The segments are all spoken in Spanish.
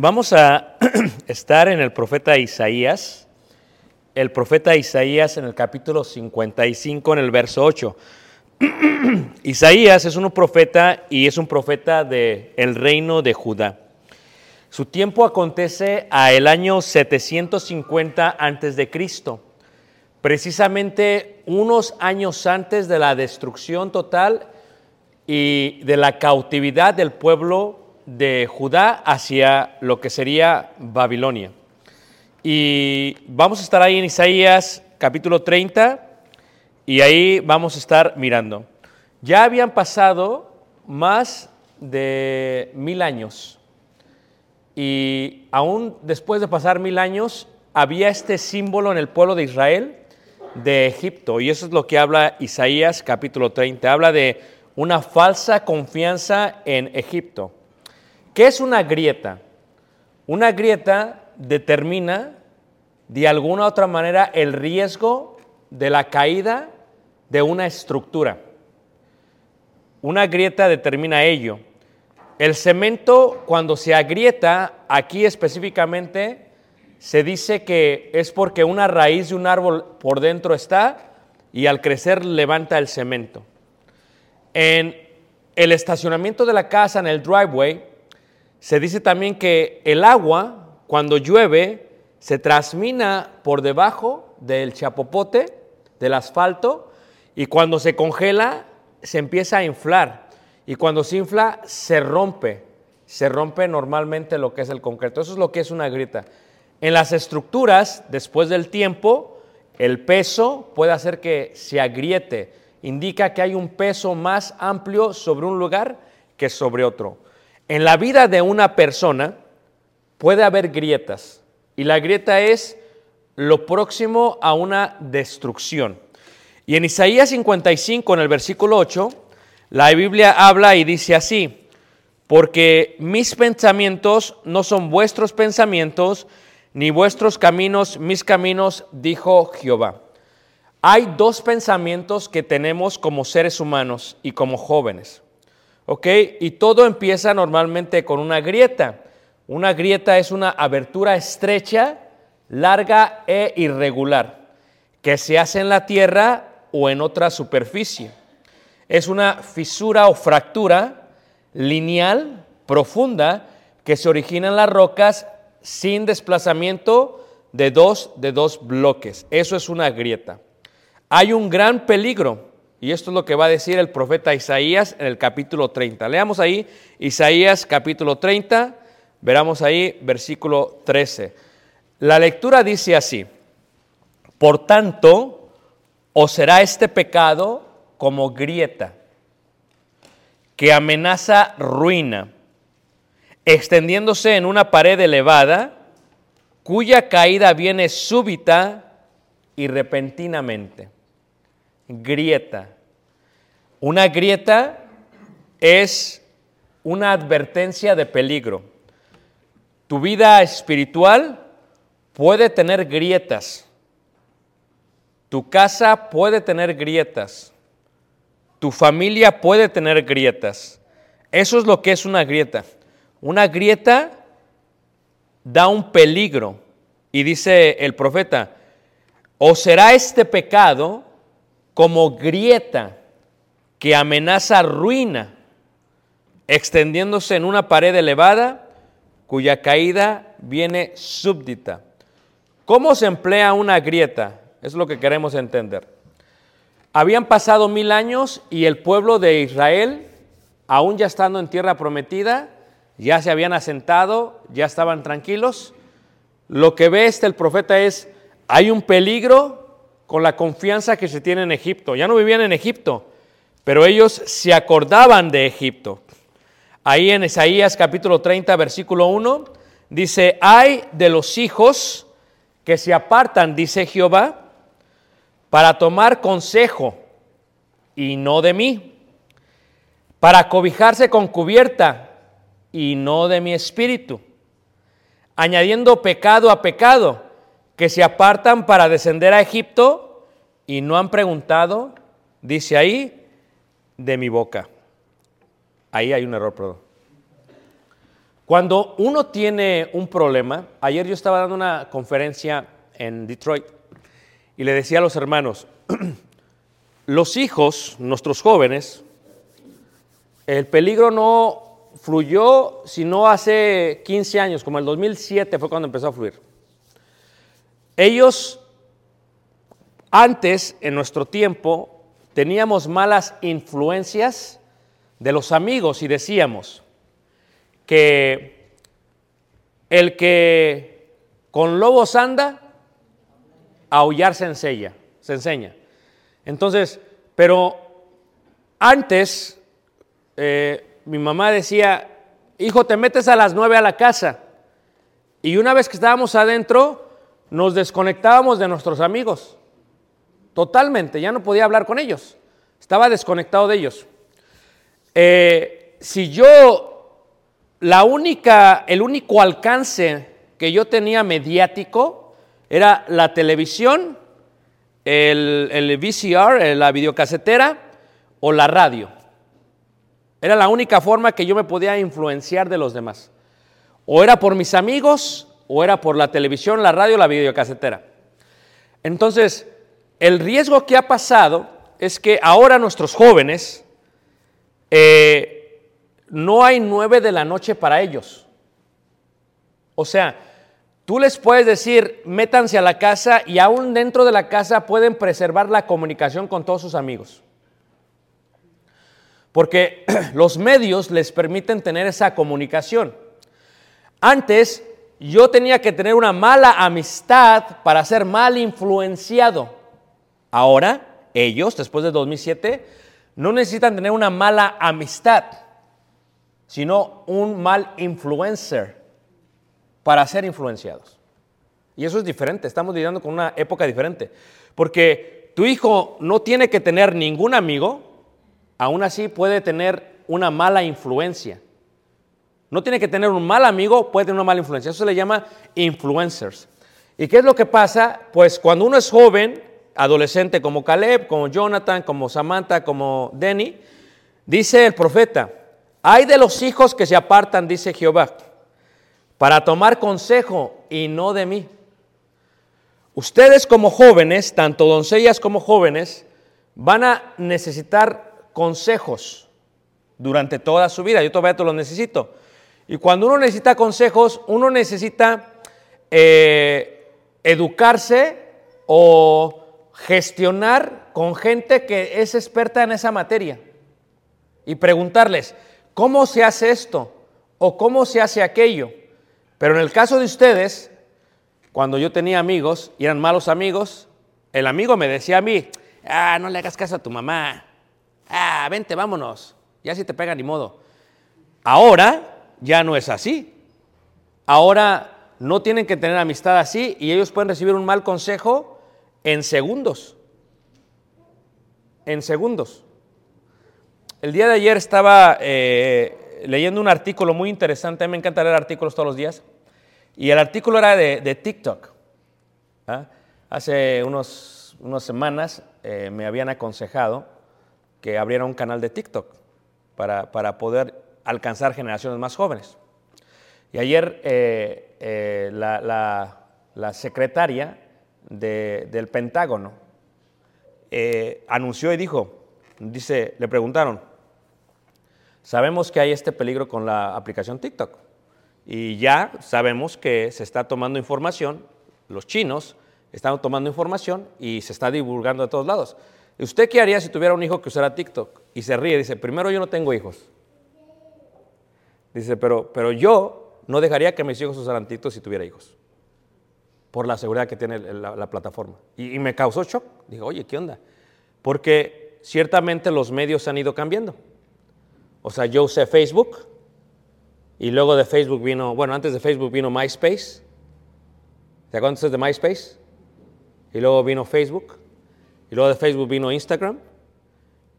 vamos a estar en el profeta Isaías, el profeta Isaías en el capítulo 55, en el verso 8. Isaías es un profeta y es un profeta del el reino de Judá. Su tiempo acontece a el año 750 antes de Cristo, precisamente unos años antes de la destrucción total y de la cautividad del pueblo de Judá hacia lo que sería Babilonia. Y vamos a estar ahí en Isaías capítulo 30 y ahí vamos a estar mirando. Ya habían pasado más de mil años y aún después de pasar mil años había este símbolo en el pueblo de Israel de Egipto y eso es lo que habla Isaías capítulo 30. Habla de una falsa confianza en Egipto. ¿Qué es una grieta? Una grieta determina de alguna u otra manera el riesgo de la caída de una estructura. Una grieta determina ello. El cemento, cuando se agrieta, aquí específicamente, se dice que es porque una raíz de un árbol por dentro está y al crecer levanta el cemento. En el estacionamiento de la casa, en el driveway, se dice también que el agua, cuando llueve, se transmina por debajo del chapopote, del asfalto, y cuando se congela, se empieza a inflar. Y cuando se infla, se rompe. Se rompe normalmente lo que es el concreto. Eso es lo que es una grieta. En las estructuras, después del tiempo, el peso puede hacer que se agriete. Indica que hay un peso más amplio sobre un lugar que sobre otro. En la vida de una persona puede haber grietas. Y la grieta es lo próximo a una destrucción. Y en Isaías 55, en el versículo 8, la Biblia habla y dice así, porque mis pensamientos no son vuestros pensamientos, ni vuestros caminos mis caminos, dijo Jehová. Hay dos pensamientos que tenemos como seres humanos y como jóvenes. ¿Ok? Y todo empieza normalmente con una grieta. Una grieta es una abertura estrecha, larga e irregular, que se hace en la tierra o en otra superficie. Es una fisura o fractura lineal, profunda, que se origina en las rocas sin desplazamiento de dos, de dos bloques. Eso es una grieta. Hay un gran peligro Y esto es lo que va a decir el profeta Isaías en el capítulo 30. Leamos ahí Isaías capítulo 30, veramos ahí versículo 13. La lectura dice así, por tanto, os será este pecado como grieta que amenaza ruina, extendiéndose en una pared elevada, cuya caída viene súbita y repentinamente. Grieta. Una grieta es una advertencia de peligro. Tu vida espiritual puede tener grietas. Tu casa puede tener grietas. Tu familia puede tener grietas. Eso es lo que es una grieta. Una grieta da un peligro. Y dice el profeta, o será este pecado como grieta que amenaza ruina, extendiéndose en una pared elevada cuya caída viene súbdita. ¿Cómo se emplea una grieta? Es lo que queremos entender. Habían pasado mil años y el pueblo de Israel, aún ya estando en tierra prometida, ya se habían asentado, ya estaban tranquilos. Lo que ve este el profeta es, hay un peligro con la confianza que se tiene en Egipto. Ya no vivían en Egipto, pero ellos se acordaban de Egipto. Ahí en Isaías capítulo 30, versículo 1, dice, hay de los hijos que se apartan, dice Jehová, para tomar consejo y no de mí, para cobijarse con cubierta y no de mi espíritu, añadiendo pecado a pecado, que se apartan para descender a Egipto y no han preguntado, dice ahí, de mi boca. Ahí hay un error, perdón. Cuando uno tiene un problema, ayer yo estaba dando una conferencia en Detroit y le decía a los hermanos, los hijos, nuestros jóvenes, el peligro no fluyó sino hace 15 años, como el 2007 fue cuando empezó a fluir. Ellos, antes, en nuestro tiempo, teníamos malas influencias de los amigos y decíamos que el que con lobos anda, aullar se enseña, se enseña. Entonces, pero antes eh, mi mamá decía, hijo, te metes a las nueve a la casa. Y una vez que estábamos adentro, nos desconectábamos de nuestros amigos. Totalmente, ya no podía hablar con ellos. Estaba desconectado de ellos. Eh, si yo, la única, el único alcance que yo tenía mediático era la televisión, el, el VCR, eh, la videocasetera o la radio. Era la única forma que yo me podía influenciar de los demás. O era por mis amigos, o era por la televisión, la radio, la videocasetera. Entonces, el riesgo que ha pasado es que ahora nuestros jóvenes, eh, no hay nueve de la noche para ellos. O sea, tú les puedes decir, métanse a la casa y aún dentro de la casa pueden preservar la comunicación con todos sus amigos. Porque los medios les permiten tener esa comunicación. Antes yo tenía que tener una mala amistad para ser mal influenciado. Ahora ellos, después de 2007, no necesitan tener una mala amistad, sino un mal influencer para ser influenciados. Y eso es diferente, estamos lidiando con una época diferente. Porque tu hijo no tiene que tener ningún amigo, aún así puede tener una mala influencia. No tiene que tener un mal amigo, puede tener una mala influencia. Eso se le llama influencers. ¿Y qué es lo que pasa? Pues cuando uno es joven, adolescente como Caleb, como Jonathan, como Samantha, como Denny, dice el profeta, hay de los hijos que se apartan, dice Jehová, para tomar consejo y no de mí. Ustedes como jóvenes, tanto doncellas como jóvenes, van a necesitar consejos durante toda su vida. Yo todavía te los necesito. Y cuando uno necesita consejos, uno necesita eh, educarse o gestionar con gente que es experta en esa materia y preguntarles, ¿cómo se hace esto? ¿O cómo se hace aquello? Pero en el caso de ustedes, cuando yo tenía amigos y eran malos amigos, el amigo me decía a mí, ah, no le hagas caso a tu mamá, ah, vente, vámonos, ya si te pega ni modo. Ahora ya no es así. Ahora no tienen que tener amistad así y ellos pueden recibir un mal consejo en segundos. En segundos. El día de ayer estaba eh, leyendo un artículo muy interesante, a mí me encanta leer artículos todos los días, y el artículo era de, TikTok. ¿ah? Hace unos, unas semanas eh, me habían aconsejado que abriera un canal de TikTok para, para poder alcanzar generaciones más jóvenes. Y ayer eh, eh, la, la- secretaria de- del Pentágono eh, anunció y dijo, dice, le preguntaron, sabemos que hay este peligro con la aplicación TikTok y ya sabemos que se está tomando información, los chinos están tomando información y se está divulgando de todos lados. ¿Usted qué haría si tuviera un hijo que usara TikTok? Y se ríe, dice, primero yo no tengo hijos. Dice, pero, pero yo no dejaría que mis hijos usaran TikTok si tuviera hijos, por la seguridad que tiene la, la plataforma. Y, y me causó shock. Dije, oye, ¿qué onda? Porque ciertamente los medios han ido cambiando. O sea, yo usé Facebook y luego de Facebook vino, bueno, antes de Facebook vino MySpace. ¿Se acuerdan ustedes de MySpace? Y luego vino Facebook. Y luego de Facebook vino Instagram.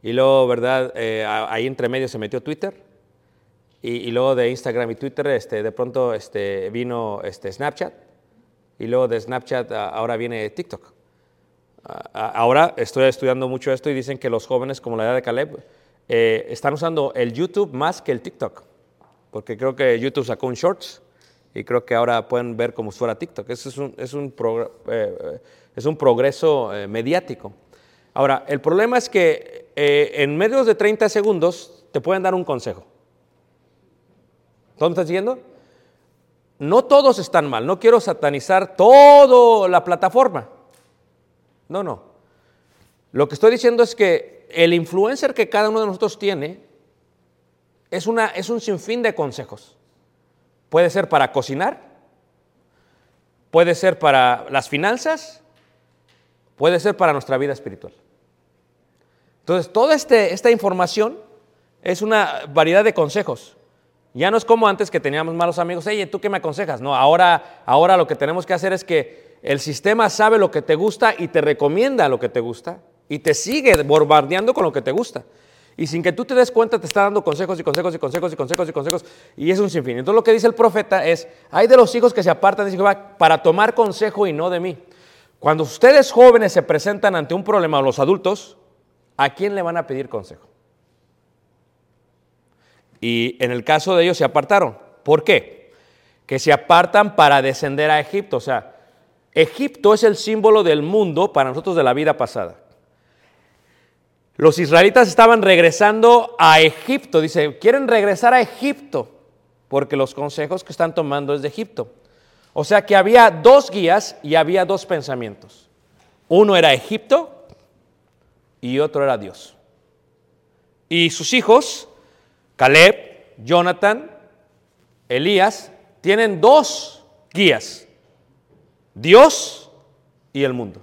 Y luego, ¿verdad? Eh, ahí entre medio se metió Twitter. Y, y luego de Instagram y Twitter, este, de pronto este, vino este, Snapchat. Y luego de Snapchat ahora viene TikTok. Ahora estoy estudiando mucho esto y dicen que los jóvenes, como la edad de Caleb, eh, están usando el YouTube más que el TikTok. Porque creo que YouTube sacó un Shorts y creo que ahora pueden ver como fuera TikTok. Eso es un, es un, eh, es un progreso eh, mediático. Ahora, el problema es que eh, en menos de 30 segundos te pueden dar un consejo. ¿Todos me están siguiendo? No todos están mal. No quiero satanizar toda la plataforma. No, no. Lo que estoy diciendo es que el influencer que cada uno de nosotros tiene es, una, es un sinfín de consejos. Puede ser para cocinar, puede ser para las finanzas, puede ser para nuestra vida espiritual. Entonces, toda este- esta información es una variedad de consejos. Ya no es como antes que teníamos malos amigos, oye, ¿tú qué me aconsejas? No, ahora, ahora lo que tenemos que hacer es que el sistema sabe lo que te gusta y te recomienda lo que te gusta y te sigue bombardeando con lo que te gusta. Y sin que tú te des cuenta te está dando consejos y consejos y consejos y consejos y consejos y es un sinfín. Entonces lo que dice el profeta es, hay de los hijos que se apartan de Jehová para tomar consejo y no de mí. Cuando ustedes jóvenes se presentan ante un problema o los adultos, ¿a quién le van a pedir consejo? Y en el caso de ellos se apartaron. ¿Por qué? Que se apartan para descender a Egipto. O sea, Egipto es el símbolo del mundo para nosotros de la vida pasada. Los israelitas estaban regresando a Egipto. Dice, quieren regresar a Egipto porque los consejos que están tomando es de Egipto. O sea que había dos guías y había dos pensamientos. Uno era Egipto y otro era Dios. Y sus hijos, Caleb, Jonathan, Elías, tienen dos guías. Dios y el mundo.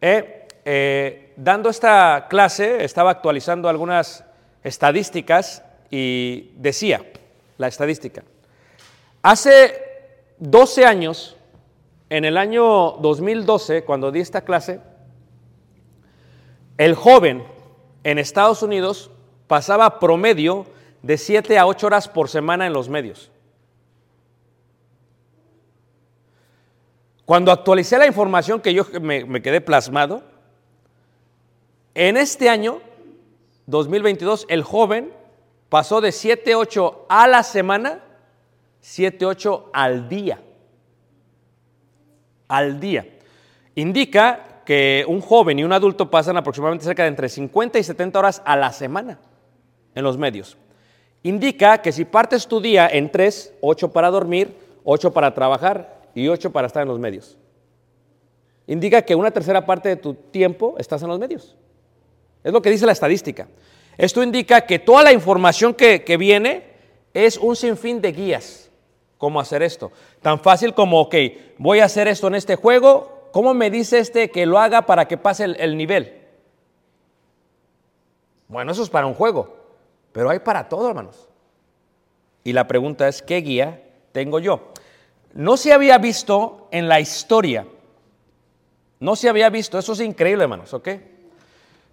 Eh, eh, dando esta clase, estaba actualizando algunas estadísticas y decía la estadística. Hace 12 años, en el año 2012, cuando di esta clase, el joven en Estados Unidos pasaba promedio de 7 a 8 horas por semana en los medios. Cuando actualicé la información que yo me, me quedé plasmado, en este año, 2022, el joven pasó de 7, 8 a la semana, 7, 8 al día. Al día. Indica que un joven y un adulto pasan aproximadamente cerca de entre 50 y 70 horas a la semana en los medios. Indica que si partes tu día en tres, ocho para dormir, ocho para trabajar y ocho para estar en los medios. indica que una tercera parte de tu tiempo estás en los medios. Es lo que dice la estadística. Esto indica que toda la información que, que viene es un sinfín de guías. ¿Cómo hacer esto? Tan fácil como, ok, voy a hacer esto en este juego, ¿cómo me dice este que lo haga para que pase el, el nivel? Bueno, eso es para un juego, pero hay para todo, hermanos. Y la pregunta es, ¿qué guía tengo yo? No se había visto en la historia, no se había visto, eso es increíble, hermanos, ¿ok?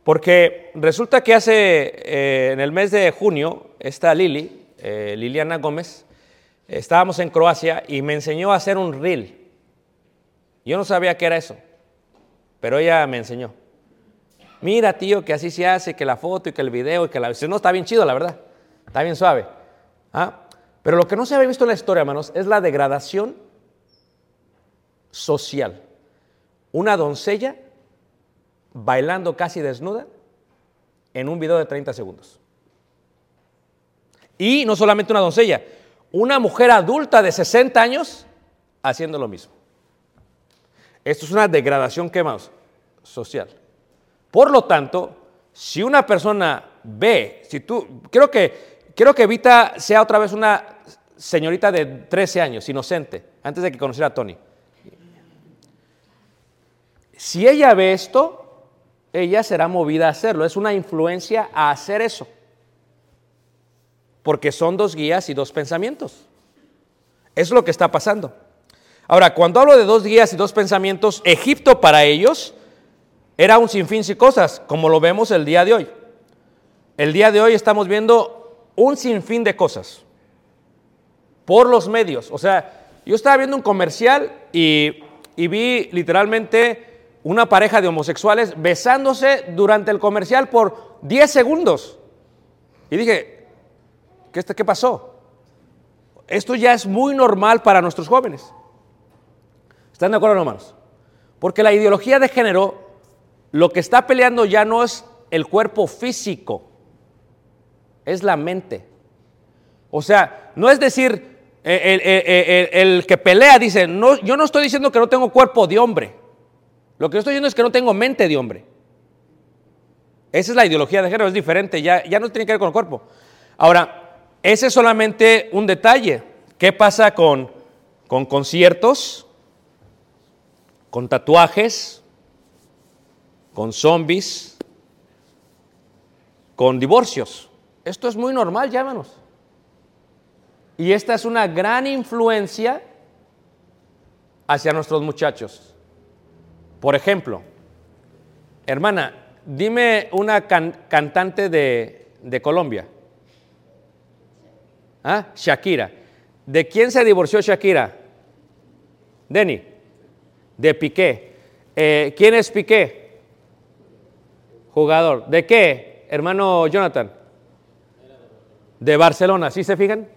Porque resulta que hace, eh, en el mes de junio, esta Lili, eh, Liliana Gómez, estábamos en Croacia y me enseñó a hacer un reel. Yo no sabía qué era eso, pero ella me enseñó. Mira, tío, que así se hace, que la foto y que el video y que la... No, está bien chido, la verdad. Está bien suave. ¿Ah? Pero lo que no se había visto en la historia, hermanos, es la degradación social. Una doncella bailando casi desnuda en un video de 30 segundos. Y no solamente una doncella, una mujer adulta de 60 años haciendo lo mismo. Esto es una degradación, ¿qué más? Social. Por lo tanto, si una persona ve, si tú, creo que, creo que Evita sea otra vez una señorita de 13 años, inocente, antes de que conociera a Tony. Si ella ve esto, ella será movida a hacerlo. Es una influencia a hacer eso. Porque son dos guías y dos pensamientos. Es lo que está pasando. Ahora, cuando hablo de dos guías y dos pensamientos, Egipto para ellos era un sinfín de cosas, como lo vemos el día de hoy. El día de hoy estamos viendo un sinfín de cosas por los medios. O sea, yo estaba viendo un comercial y, y vi literalmente una pareja de homosexuales besándose durante el comercial por 10 segundos. Y dije, ¿qué, ¿qué pasó? Esto ya es muy normal para nuestros jóvenes. ¿Están de acuerdo, hermanos? Porque la ideología de género lo que está peleando ya no es el cuerpo físico, es la mente. O sea, no es decir, eh, el- el- el que pelea dice, no, yo no estoy diciendo que no tengo cuerpo de hombre. Lo que yo estoy diciendo es que no tengo mente de hombre. Esa es la ideología de género, es diferente, ya, ya no tiene que ver con el cuerpo. Ahora, ese es solamente un detalle. ¿Qué pasa con, con conciertos, con tatuajes, con zombies, con divorcios? Esto es muy normal, llámanos. Y esta es una gran influencia hacia nuestros muchachos. Por ejemplo, hermana, dime una can- cantante de, de Colombia. ¿Ah? Shakira. ¿De quién se divorció Shakira? Denny. De Piqué. Eh, ¿Quién es Piqué? Jugador. ¿De qué, hermano Jonathan? De Barcelona, ¿sí se fijan?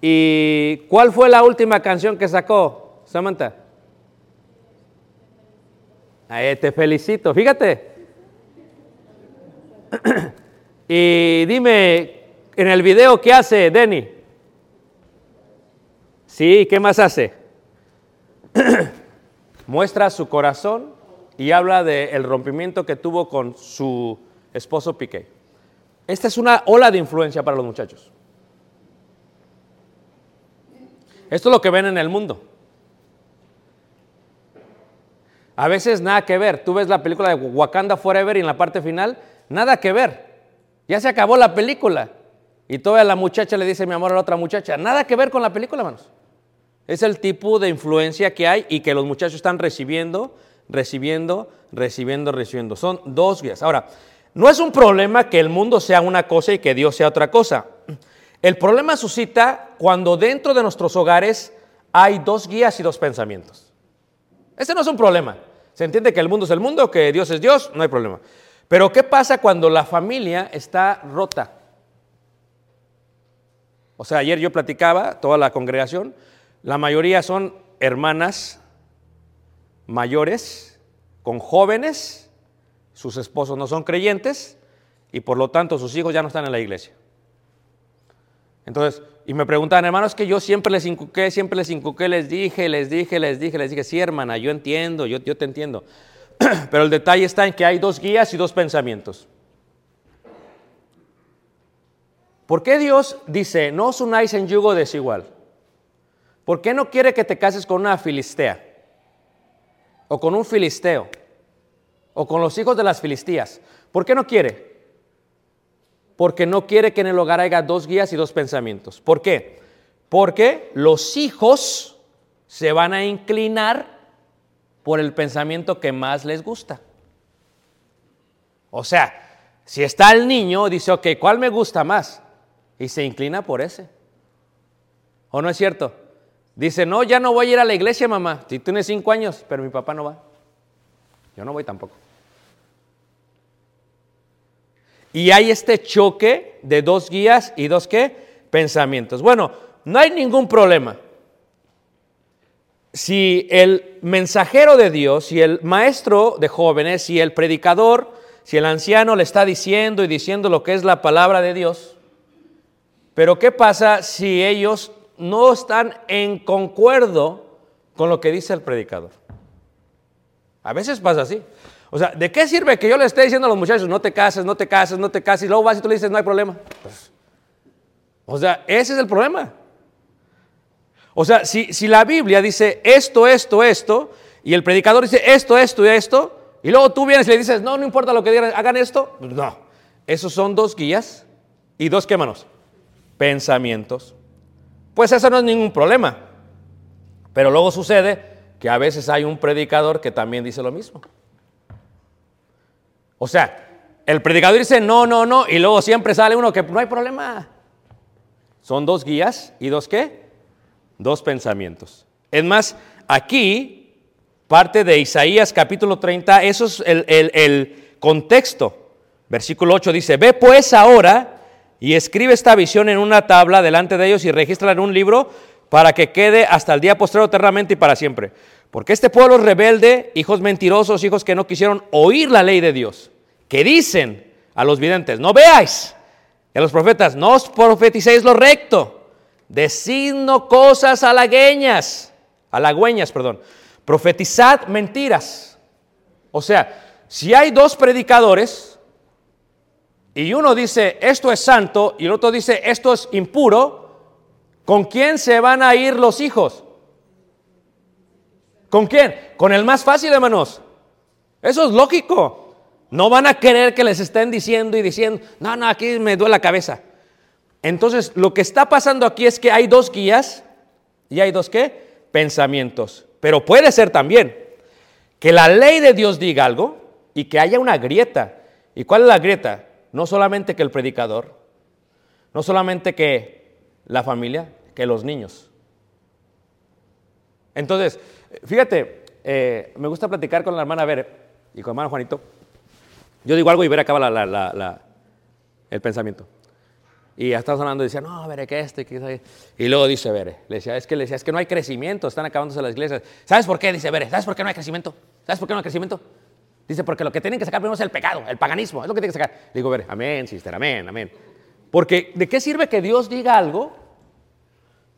¿Y cuál fue la última canción que sacó, Samantha? Ahí te felicito, fíjate. y dime, en el video, ¿qué hace Denny? Sí, ¿qué más hace? Muestra su corazón y habla del rompimiento que tuvo con su esposo Piqué. Esta es una ola de influencia para los muchachos. Esto es lo que ven en el mundo. A veces nada que ver. Tú ves la película de Wakanda Forever y en la parte final, nada que ver. Ya se acabó la película. Y toda la muchacha le dice mi amor a la otra muchacha. Nada que ver con la película, hermanos. Es el tipo de influencia que hay y que los muchachos están recibiendo, recibiendo, recibiendo, recibiendo. Son dos guías. Ahora, no es un problema que el mundo sea una cosa y que Dios sea otra cosa. El problema suscita cuando dentro de nuestros hogares hay dos guías y dos pensamientos. Ese no es un problema. Se entiende que el mundo es el mundo, que Dios es Dios, no hay problema. Pero ¿qué pasa cuando la familia está rota? O sea, ayer yo platicaba, toda la congregación, la mayoría son hermanas mayores, con jóvenes, sus esposos no son creyentes y por lo tanto sus hijos ya no están en la iglesia. Entonces, y me preguntan, hermanos, que yo siempre les inculqué, siempre les inculqué, les dije, les dije, les dije, les dije, sí, hermana, yo entiendo, yo, yo te entiendo. Pero el detalle está en que hay dos guías y dos pensamientos. ¿Por qué Dios dice, no os unáis en yugo desigual? ¿Por qué no quiere que te cases con una filistea? O con un filisteo? ¿O con los hijos de las filistías? ¿Por qué no quiere? Porque no quiere que en el hogar haya dos guías y dos pensamientos. ¿Por qué? Porque los hijos se van a inclinar por el pensamiento que más les gusta. O sea, si está el niño, dice, ok, ¿cuál me gusta más? Y se inclina por ese. ¿O no es cierto? Dice, no, ya no voy a ir a la iglesia, mamá. Si tienes cinco años, pero mi papá no va. Yo no voy tampoco. Y hay este choque de dos guías y dos qué? Pensamientos. Bueno, no hay ningún problema. Si el mensajero de Dios, si el maestro de jóvenes, si el predicador, si el anciano le está diciendo y diciendo lo que es la palabra de Dios, pero ¿qué pasa si ellos no están en concuerdo con lo que dice el predicador? A veces pasa así. O sea, ¿de qué sirve que yo le esté diciendo a los muchachos, no te cases, no te cases, no te cases, y luego vas y tú le dices, no hay problema? O sea, ese es el problema. O sea, si, si la Biblia dice esto, esto, esto, y el predicador dice esto, esto y esto, y luego tú vienes y le dices, no, no importa lo que digan, hagan esto, pues no. Esos son dos guías y dos, ¿qué manos? Pensamientos. Pues eso no es ningún problema. Pero luego sucede que a veces hay un predicador que también dice lo mismo. O sea, el predicador dice no, no, no, y luego siempre sale uno que no hay problema. Son dos guías y dos qué? Dos pensamientos. Es más, aquí, parte de Isaías capítulo 30, eso es el, el- contexto. Versículo 8 dice, ve pues ahora y escribe esta visión en una tabla delante de ellos y regístrala en un libro para que quede hasta el día postrero eternamente y para siempre. Porque este pueblo es rebelde, hijos mentirosos, hijos que no quisieron oír la ley de Dios, que dicen a los videntes, no veáis, y a los profetas, no os profeticéis lo recto, decidno cosas halagüeñas, halagüeñas, perdón, profetizad mentiras. O sea, si hay dos predicadores y uno dice esto es santo y el otro dice esto es impuro, ¿con quién se van a ir los hijos? ¿Con quién? Con el más fácil, hermanos. Eso es lógico. No van a querer que les estén diciendo y diciendo, no, no, aquí me duele la cabeza. Entonces, lo que está pasando aquí es que hay dos guías y hay dos qué? Pensamientos. Pero puede ser también que la ley de Dios diga algo y que haya una grieta. ¿Y cuál es la grieta? No solamente que el predicador, no solamente que la familia, que los niños. Entonces, fíjate, eh, me gusta platicar con la hermana Bere y con el hermano Juanito. Yo digo algo y Bere acaba la- la- la- el pensamiento. Y ya estamos hablando y decía, no, Bere, que este, que este. Y luego dice Bere, le decía, es que, le decía, es que no hay crecimiento, están acabándose las iglesias. ¿Sabes por qué? Dice Bere, ¿sabes por qué no hay crecimiento? ¿Sabes por qué no hay crecimiento? Dice, porque lo que tienen que sacar primero es el pecado, el paganismo, es lo que tienen que sacar. Digo, amén, sister, amén, amén. Porque, ¿de qué sirve que Dios diga algo?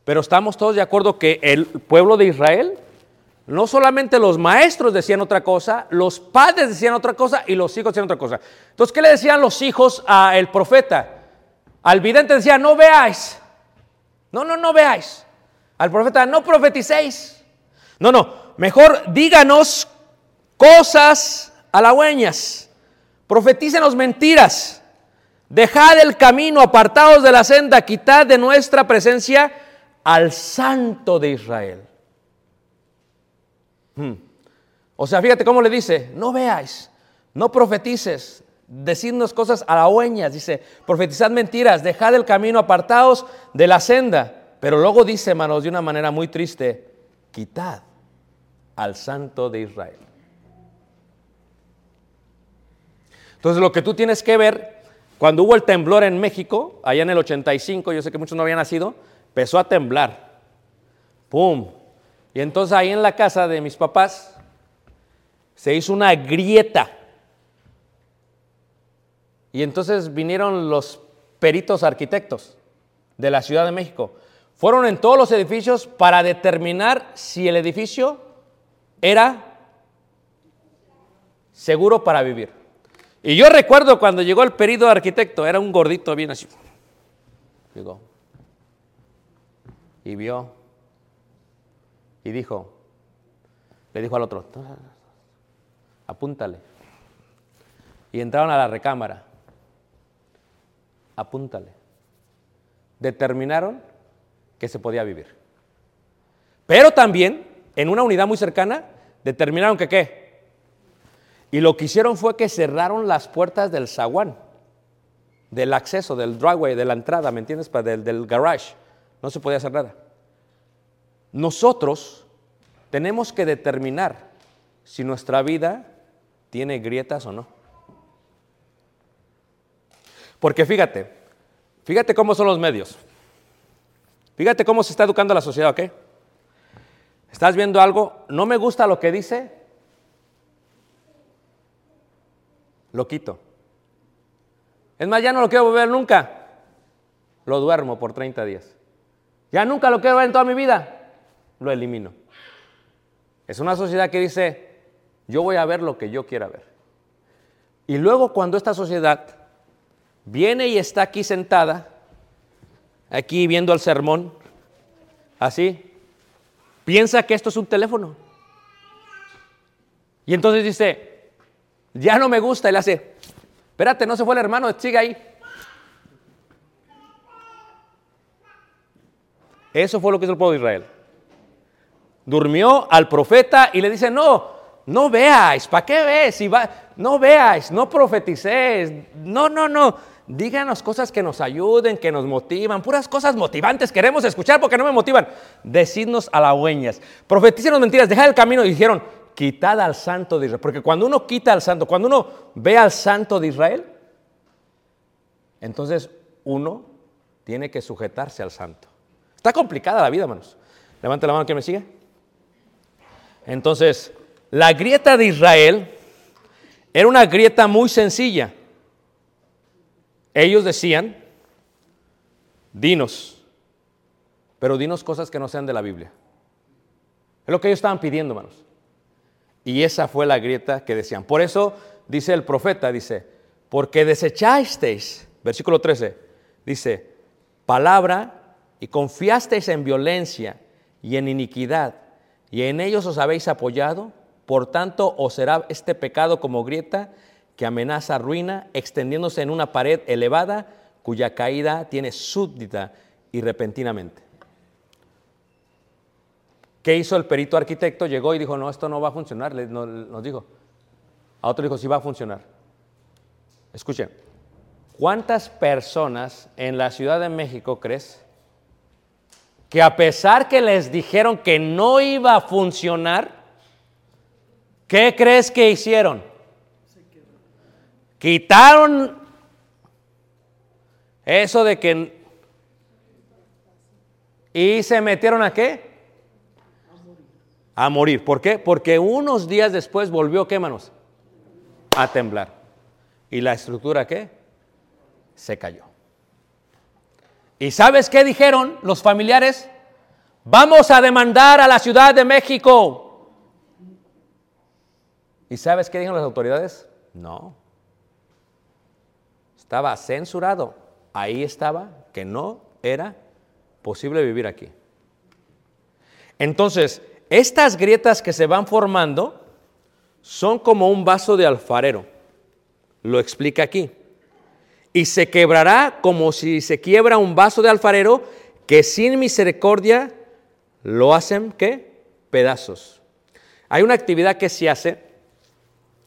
Pero estamos todos de acuerdo que el pueblo de Israel, no solamente los maestros decían otra cosa, los padres decían otra cosa y los hijos decían otra cosa. Entonces, ¿qué le decían los hijos al profeta? Al vidente decía, no veáis. No, no, no veáis. Al profeta, no profeticéis. No, no, mejor díganos cosas halagüeñas. Profetícenos mentiras. Dejad el camino, apartados de la senda, quitad de nuestra presencia al santo de Israel. Hmm. O sea, fíjate cómo le dice, no veáis, no profetices, decidnos cosas halagüeñas, dice, profetizad mentiras, dejad el camino, apartados de la senda. Pero luego dice, hermanos, de una manera muy triste, quitad al santo de Israel. Entonces lo que tú tienes que ver, cuando hubo el temblor en México, allá en el 85, yo sé que muchos no habían nacido, empezó a temblar. ¡Pum! Y entonces ahí en la casa de mis papás se hizo una grieta. Y entonces vinieron los peritos arquitectos de la Ciudad de México. Fueron en todos los edificios para determinar si el edificio era seguro para vivir. Y yo recuerdo cuando llegó el perito arquitecto, era un gordito bien así. Llegó. Y vio. Y dijo, le dijo al otro, apúntale. Y entraron a la recámara. Apúntale. Determinaron que se podía vivir. Pero también, en una unidad muy cercana, determinaron que qué. Y lo que hicieron fue que cerraron las puertas del zaguán, del acceso, del driveway, de la entrada, ¿me entiendes? Del garage. No se podía hacer nada. Nosotros tenemos que determinar si nuestra vida tiene grietas o no. Porque fíjate, fíjate cómo son los medios. Fíjate cómo se está educando la sociedad, ¿ok? ¿Estás viendo algo? No me gusta lo que dice. Lo quito. Es más, ya no lo quiero ver nunca. Lo duermo por 30 días. Ya nunca lo quiero ver en toda mi vida. Lo elimino. Es una sociedad que dice, yo voy a ver lo que yo quiera ver. Y luego cuando esta sociedad viene y está aquí sentada, aquí viendo el sermón, así, piensa que esto es un teléfono. Y entonces dice, ya no me gusta, y le hace, espérate, no se fue el hermano, sigue ahí. Eso fue lo que hizo el pueblo de Israel. Durmió al profeta y le dice, no, no veáis, ¿para qué ves? Va, no veáis, no profeticéis, no, no, no. Díganos cosas que nos ayuden, que nos motivan, puras cosas motivantes queremos escuchar porque no me motivan. Decidnos halagüeñas, profetícenos mentiras, dejad el camino y dijeron, quitad al santo de Israel. Porque cuando uno quita al santo, cuando uno ve al santo de Israel, entonces uno tiene que sujetarse al santo. Está complicada la vida, hermanos. Levante la mano que me sigue. Entonces, la grieta de Israel era una grieta muy sencilla. Ellos decían, dinos, pero dinos cosas que no sean de la Biblia. Es lo que ellos estaban pidiendo, hermanos. Y esa fue la grieta que decían. Por eso dice el profeta, dice, porque desechasteis, versículo 13, dice, palabra y confiasteis en violencia y en iniquidad, y en ellos os habéis apoyado, por tanto os será este pecado como grieta que amenaza ruina, extendiéndose en una pared elevada, cuya caída tiene súbdita y repentinamente. ¿Qué hizo el perito arquitecto? Llegó y dijo, no, esto no va a funcionar, le- no- nos dijo. A otro dijo, sí va a funcionar. Escuchen, ¿cuántas personas en la Ciudad de México crees que a pesar que les dijeron que no iba a funcionar, ¿qué crees que hicieron? Quitaron eso de que... ¿Y se metieron a qué? A morir. ¿Por qué? Porque unos días después volvió, ¿qué manos? A temblar. ¿Y la estructura qué? Se cayó. ¿Y sabes qué dijeron los familiares? Vamos a demandar a la Ciudad de México. ¿Y sabes qué dijeron las autoridades? No. Estaba censurado. Ahí estaba que no era posible vivir aquí. Entonces, estas grietas que se van formando son como un vaso de alfarero. Lo explica aquí y se quebrará como si se quiebra un vaso de alfarero que sin misericordia lo hacen ¿qué? pedazos. Hay una actividad que se hace,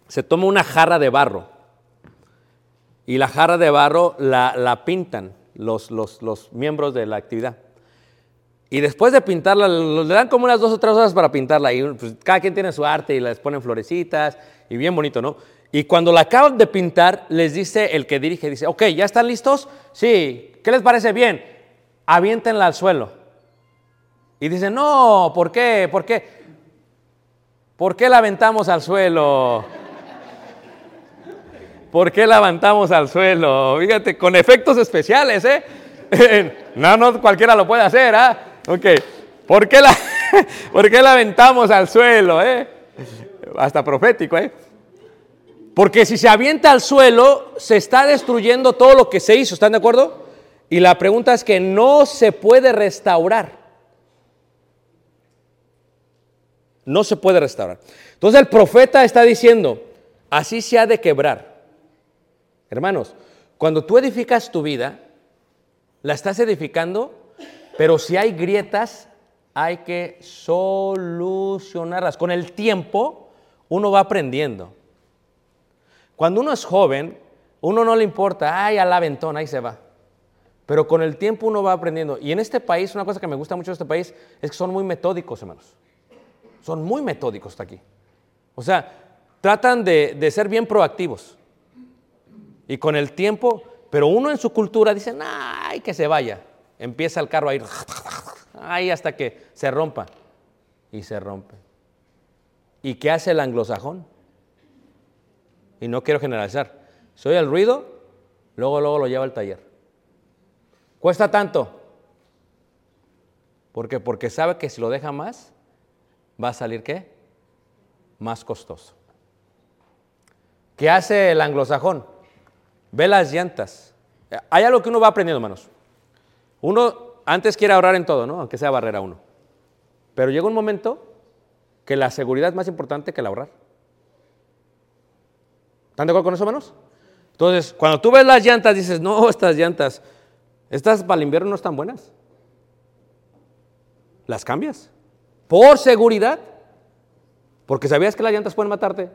se toma una jarra de barro y la jarra de barro la, la pintan los, los, los miembros de la actividad. Y después de pintarla, le dan como unas dos o tres horas para pintarla. Y pues, cada quien tiene su arte y les ponen florecitas y bien bonito, ¿no? Y cuando la acaban de pintar, les dice el que dirige, dice, ok, ¿ya están listos? Sí, ¿qué les parece bien? Aviéntenla al suelo. Y dicen, no, ¿por qué? ¿Por qué? ¿Por qué la aventamos al suelo? ¿Por qué la aventamos al suelo? Fíjate, con efectos especiales, ¿eh? No, no cualquiera lo puede hacer, ¿ah? Ok. ¿Por qué la, ¿por qué la aventamos al suelo, eh? Hasta profético, ¿eh? Porque si se avienta al suelo, se está destruyendo todo lo que se hizo, ¿están de acuerdo? Y la pregunta es que no se puede restaurar. No se puede restaurar. Entonces el profeta está diciendo, así se ha de quebrar. Hermanos, cuando tú edificas tu vida, la estás edificando, pero si hay grietas, hay que solucionarlas. Con el tiempo, uno va aprendiendo. Cuando uno es joven, uno no le importa, ay, al aventón, ahí se va. Pero con el tiempo uno va aprendiendo. Y en este país, una cosa que me gusta mucho de este país es que son muy metódicos, hermanos. Son muy metódicos hasta aquí. O sea, tratan de, de ser bien proactivos. Y con el tiempo, pero uno en su cultura dice, ay, que se vaya. Empieza el carro a ir, ay, hasta que se rompa. Y se rompe. ¿Y qué hace el anglosajón? Y no quiero generalizar. Se oye el ruido, luego, luego lo lleva al taller. ¿Cuesta tanto? ¿Por qué? Porque sabe que si lo deja más, va a salir qué? Más costoso. ¿Qué hace el anglosajón? Ve las llantas. Hay algo que uno va aprendiendo, hermanos. Uno antes quiere ahorrar en todo, ¿no? Aunque sea barrera uno. Pero llega un momento que la seguridad es más importante que el ahorrar. ¿Están de acuerdo con eso, hermanos? Entonces, cuando tú ves las llantas, dices, no, estas llantas, estas para el invierno no están buenas. Las cambias. Por seguridad. Porque sabías que las llantas pueden matarte.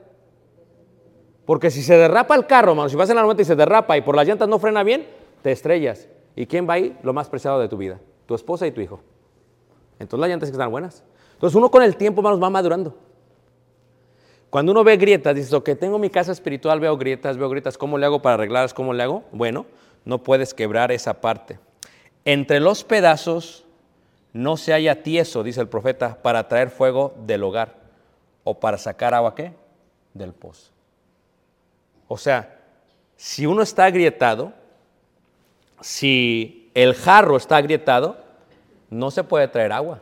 Porque si se derrapa el carro, hermano, si vas en la 90 y se derrapa y por las llantas no frena bien, te estrellas. ¿Y quién va ahí? Lo más preciado de tu vida. Tu esposa y tu hijo. Entonces las llantas están buenas. Entonces uno con el tiempo, hermanos, va madurando. Cuando uno ve grietas, dices, ok, tengo mi casa espiritual, veo grietas, veo grietas, ¿cómo le hago para arreglarlas? ¿Cómo le hago? Bueno, no puedes quebrar esa parte. Entre los pedazos no se haya tieso, dice el profeta, para traer fuego del hogar o para sacar agua, ¿qué? Del pozo. O sea, si uno está agrietado, si el jarro está agrietado, no se puede traer agua.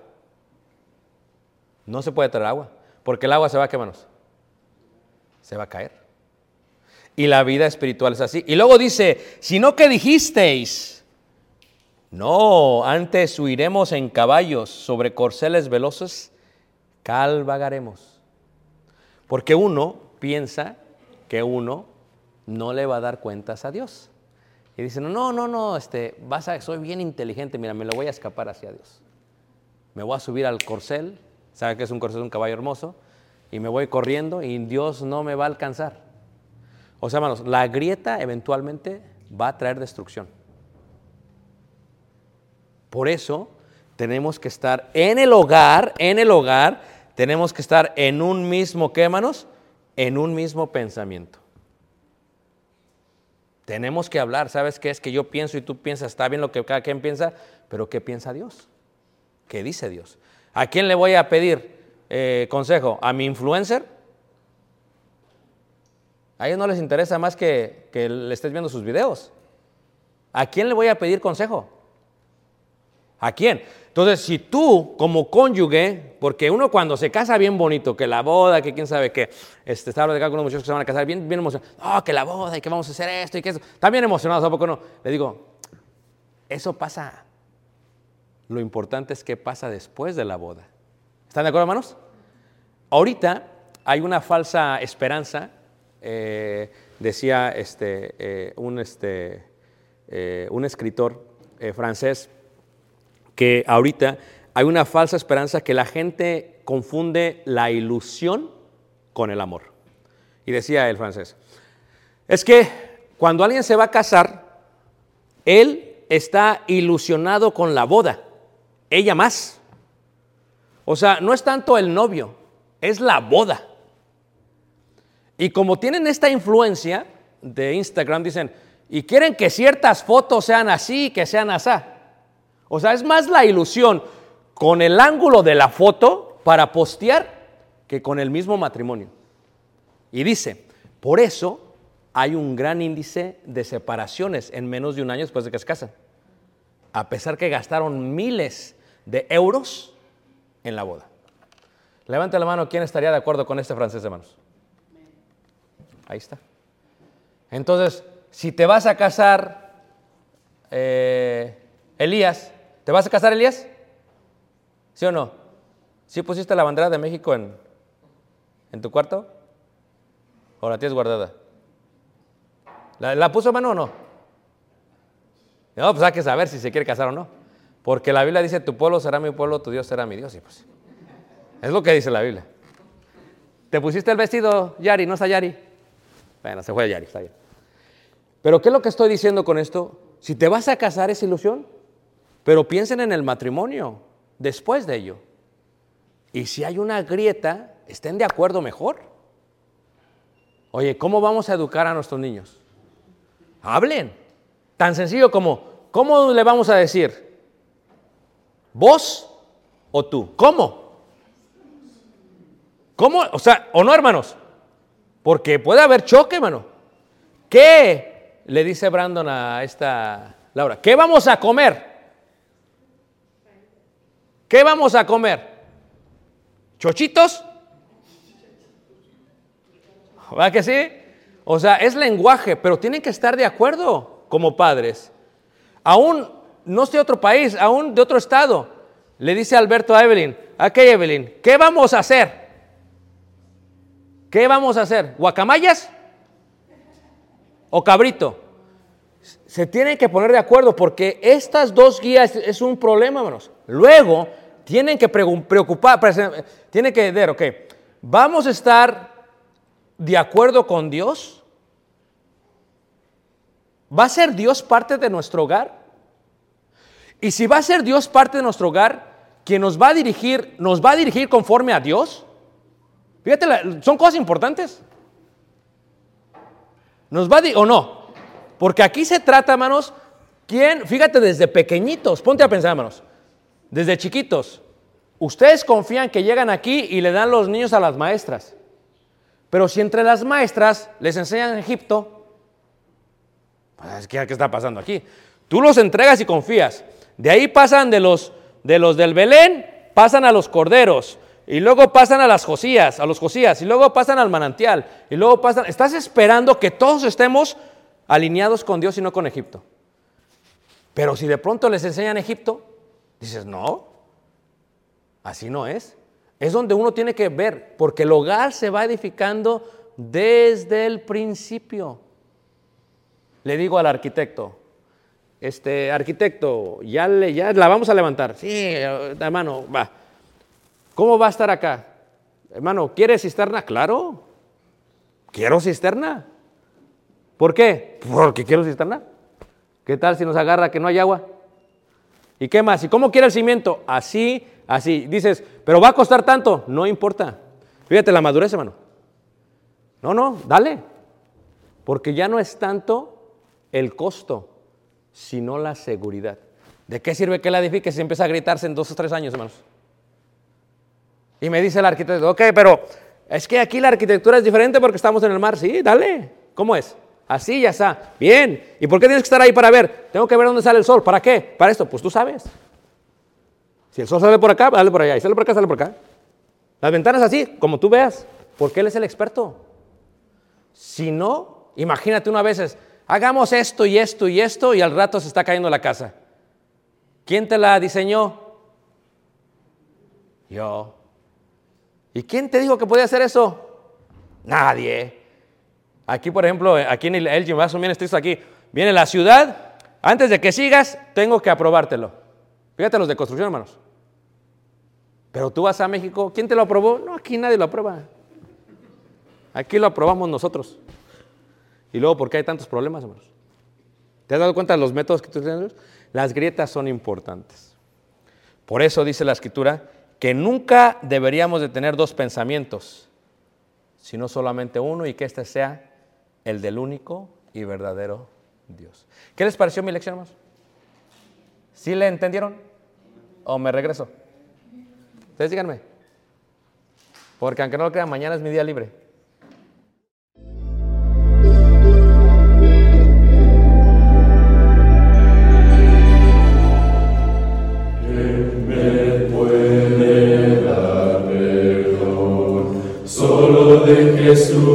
No se puede traer agua, porque el agua se va a qué manos? Se va a caer. Y la vida espiritual es así. Y luego dice, sino que dijisteis, no, antes huiremos en caballos sobre corceles veloces, calvagaremos. Porque uno piensa que uno no le va a dar cuentas a Dios. Y dice, no, no, no, este, vas a, soy bien inteligente, mira, me lo voy a escapar hacia Dios. Me voy a subir al corcel, sabe que es un corcel, un caballo hermoso, y me voy corriendo y Dios no me va a alcanzar. O sea, hermanos, la grieta eventualmente va a traer destrucción. Por eso tenemos que estar en el hogar, en el hogar, tenemos que estar en un mismo, ¿qué, hermanos? En un mismo pensamiento. Tenemos que hablar, ¿sabes qué es que yo pienso y tú piensas? Está bien lo que cada quien piensa, pero ¿qué piensa Dios? ¿Qué dice Dios? ¿A quién le voy a pedir eh, consejo? ¿A mi influencer? A ellos no les interesa más que, que le estés viendo sus videos. ¿A quién le voy a pedir consejo? ¿A quién? Entonces, si tú como cónyuge, porque uno cuando se casa bien bonito, que la boda, que quién sabe qué, este, está hablando acá con unos muchachos que se van a casar bien, bien emocionados, oh, que la boda y que vamos a hacer esto y que eso, bien emocionados, ¿a poco no? Le digo, eso pasa. Lo importante es qué pasa después de la boda. ¿Están de acuerdo, hermanos? Ahorita hay una falsa esperanza, eh, decía este, eh, un, este, eh, un escritor francés, que ahorita hay una falsa esperanza que la gente confunde la ilusión con el amor. Y decía el francés, es que cuando alguien se va a casar, él está ilusionado con la boda, ella más. O sea, no es tanto el novio, es la boda. Y como tienen esta influencia de Instagram, dicen, y quieren que ciertas fotos sean así, que sean así. O sea, es más la ilusión con el ángulo de la foto para postear que con el mismo matrimonio. Y dice, por eso hay un gran índice de separaciones en menos de un año después de que se casan. a pesar que gastaron miles de euros en la boda. Levante la mano, ¿quién estaría de acuerdo con este francés, hermanos? Ahí está. Entonces, si te vas a casar, eh, Elías, ¿te vas a casar, Elías? ¿Sí o no? ¿Sí pusiste la bandera de México en, en tu cuarto? ¿O la tienes guardada? ¿La, puso mano o no? No, pues hay que saber si se quiere casar o no. Porque la Biblia dice, tu pueblo será mi pueblo, tu Dios será mi Dios. Pues, es lo que dice la Biblia. ¿Te pusiste el vestido, Yari? ¿No está Yari? Bueno, se fue Yari, está bien. Pero ¿qué es lo que estoy diciendo con esto? Si te vas a casar es ilusión, pero piensen en el matrimonio después de ello. Y si hay una grieta, estén de acuerdo mejor. Oye, ¿cómo vamos a educar a nuestros niños? Hablen. Tan sencillo como, ¿cómo le vamos a decir? ¿Vos o tú? ¿Cómo? ¿Cómo? O sea, ¿o no, hermanos? Porque puede haber choque, hermano. ¿Qué le dice Brandon a esta Laura? ¿Qué vamos a comer? ¿Qué vamos a comer? ¿Chochitos? ¿Verdad que sí? O sea, es lenguaje, pero tienen que estar de acuerdo como padres. Aún, no sé otro país, aún de otro estado, le dice Alberto a Evelyn, ¿a qué Evelyn? ¿Qué vamos a hacer? ¿Qué vamos a hacer? ¿Guacamayas? ¿O cabrito? Se tienen que poner de acuerdo porque estas dos guías es un problema, hermanos. Luego, tienen que preocupar, tienen que ver, ok, ¿vamos a estar de acuerdo con Dios? ¿Va a ser Dios parte de nuestro hogar? Y si va a ser Dios parte de nuestro hogar, quien nos va a dirigir, nos va a dirigir conforme a Dios. Fíjate, son cosas importantes. ¿Nos va a o no? Porque aquí se trata, hermanos, quién, fíjate, desde pequeñitos, ponte a pensar, hermanos, desde chiquitos, ustedes confían que llegan aquí y le dan los niños a las maestras. Pero si entre las maestras les enseñan Egipto, pues, ¿qué, qué está pasando aquí? Tú los entregas y confías. De ahí pasan de los, de los del Belén, pasan a los corderos. Y luego pasan a las Josías, a los Josías. Y luego pasan al manantial. Y luego pasan. Estás esperando que todos estemos alineados con Dios y no con Egipto. Pero si de pronto les enseñan Egipto, dices, no, así no es. Es donde uno tiene que ver, porque el hogar se va edificando desde el principio. Le digo al arquitecto, este arquitecto, ya, le, ya la vamos a levantar. Sí, hermano, va. ¿Cómo va a estar acá? Hermano, ¿quiere cisterna? Claro. Quiero cisterna. ¿Por qué? Porque quiero cisterna. ¿Qué tal si nos agarra que no hay agua? ¿Y qué más? ¿Y cómo quiere el cimiento? Así, así. Dices, pero va a costar tanto. No importa. Fíjate la madurez, hermano. No, no, dale. Porque ya no es tanto el costo, sino la seguridad. ¿De qué sirve que la edifique si empieza a gritarse en dos o tres años, hermanos? Y me dice el arquitecto, ok, pero es que aquí la arquitectura es diferente porque estamos en el mar. Sí, dale. ¿Cómo es? Así ya está. Bien. ¿Y por qué tienes que estar ahí para ver? Tengo que ver dónde sale el sol. ¿Para qué? Para esto. Pues tú sabes. Si el sol sale por acá, dale por allá. Y sale por acá, sale por acá. Las ventanas así, como tú veas. Porque él es el experto. Si no, imagínate una vez, hagamos esto y esto y esto y al rato se está cayendo la casa. ¿Quién te la diseñó? Yo. ¿Y quién te dijo que podía hacer eso? Nadie. Aquí, por ejemplo, aquí en el Elgin, más o menos esto aquí, viene la ciudad, antes de que sigas, tengo que aprobártelo. Fíjate los de construcción, hermanos. Pero tú vas a México, ¿quién te lo aprobó? No, aquí nadie lo aprueba. Aquí lo aprobamos nosotros. Y luego, ¿por qué hay tantos problemas, hermanos? ¿Te has dado cuenta de los métodos que tú tienes? Las grietas son importantes. Por eso dice la escritura que nunca deberíamos de tener dos pensamientos, sino solamente uno y que este sea el del único y verdadero Dios. ¿Qué les pareció mi lección, hermanos? ¿Sí le entendieron? ¿O me regreso? Ustedes díganme. Porque aunque no lo crean, mañana es mi día libre. Jesús.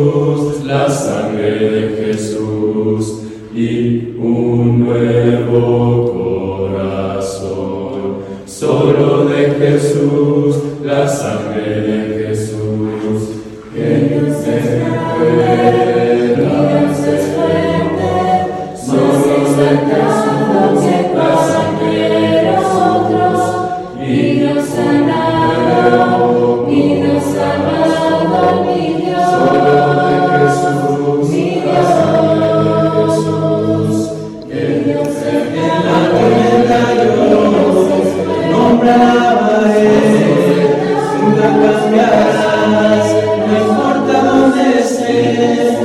De Jesús, esté,